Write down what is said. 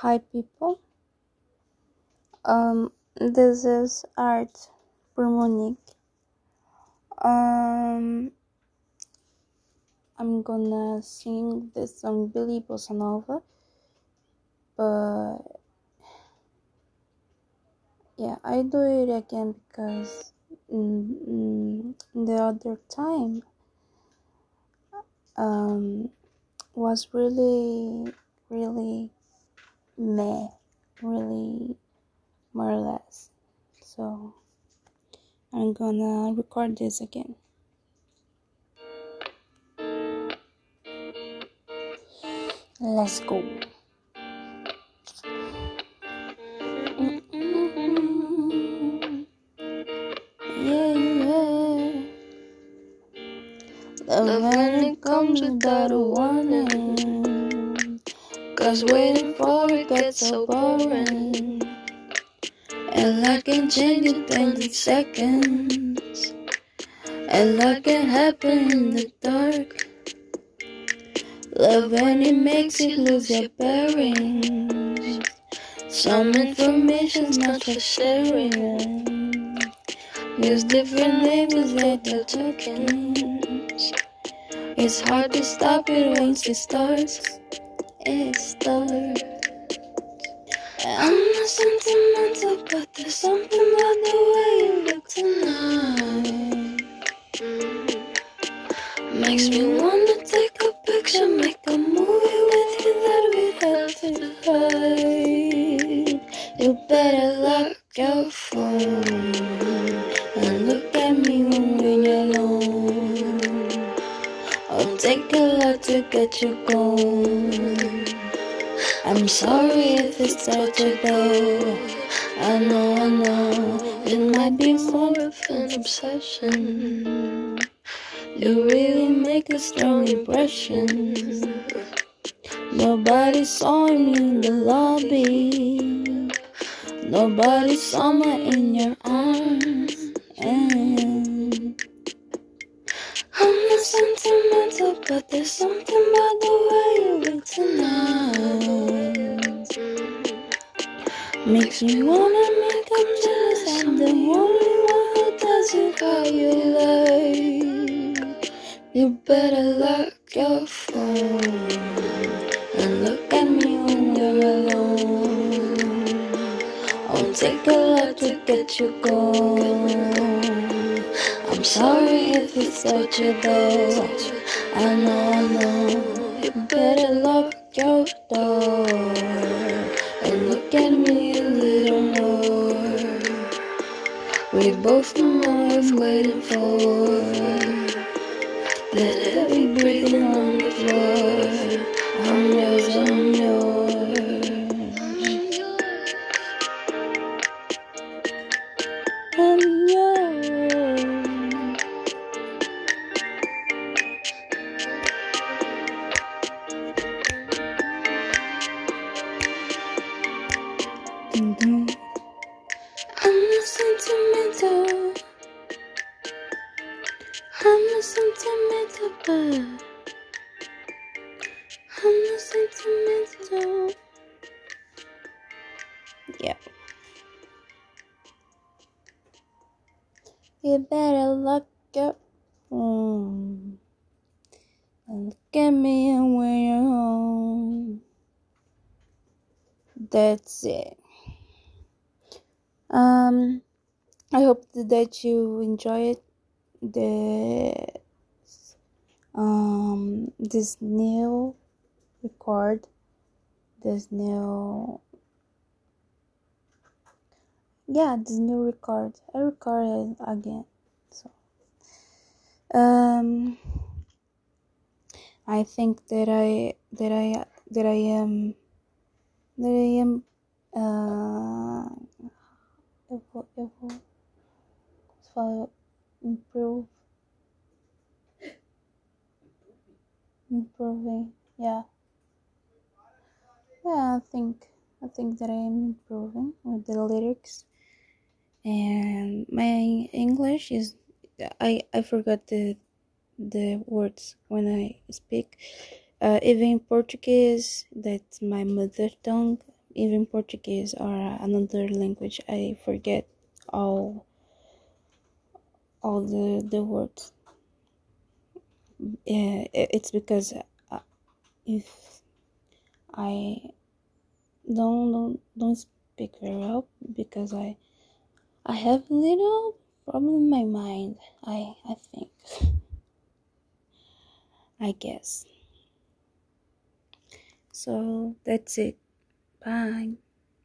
Hi, people. Um, this is Art for Monique. Um, I'm gonna sing this song Billie Bossa Nova, but yeah, I do it again because mm, the other time um was really really meh, really more or less. So I'm gonna record this again. Let's go. Yeah, yeah. Love when it comes without a warning. Cause waiting for it gets so boring. And I can change in 20 seconds. And that can happen in the dark. Love when it makes you lose your bearings. Some information's not for sharing. Use different labels like the tokens. It's hard to stop it once it starts. Starts. I'm not sentimental, but there's something about the way you look tonight. Mm. Makes me wanna lot to get you gone. I'm sorry if it's hard to go. I know, I know, it might be more of an obsession. You really make a strong impression. Nobody saw me in the lobby. Nobody saw me in your arms. And I'm sentimental, but there's something about the way you look tonight. Makes me wanna make up jealous. I'm the only one who does it how you like. You better lock your phone and look at me when you're alone. I'll take a lot to get you gone. I'm sorry if it's such a though. I know, I know. You better lock your door and look at me a little more. We both know worth waiting for. It be breathing on the floor. I'm yours, I'm yours. I'm not sentimental, but I'm not sentimental. Yeah. You better lock up. and look at me when you're home. That's it. Um, I hope that you enjoy it. The um this new record, this new yeah, this new record. I recorded again, so um, I think that I that I that I am that I am uh eu vou improve. Improving yeah. Yeah I think I think that I am improving with the lyrics. And my English is I I forgot the the words when I speak. Uh, even Portuguese that's my mother tongue. Even Portuguese or another language, I forget all all the the words. Yeah, it's because uh, if I don't don't don't speak very well because I I have a little problem in my mind. I I think. I guess. So that's it. Bye.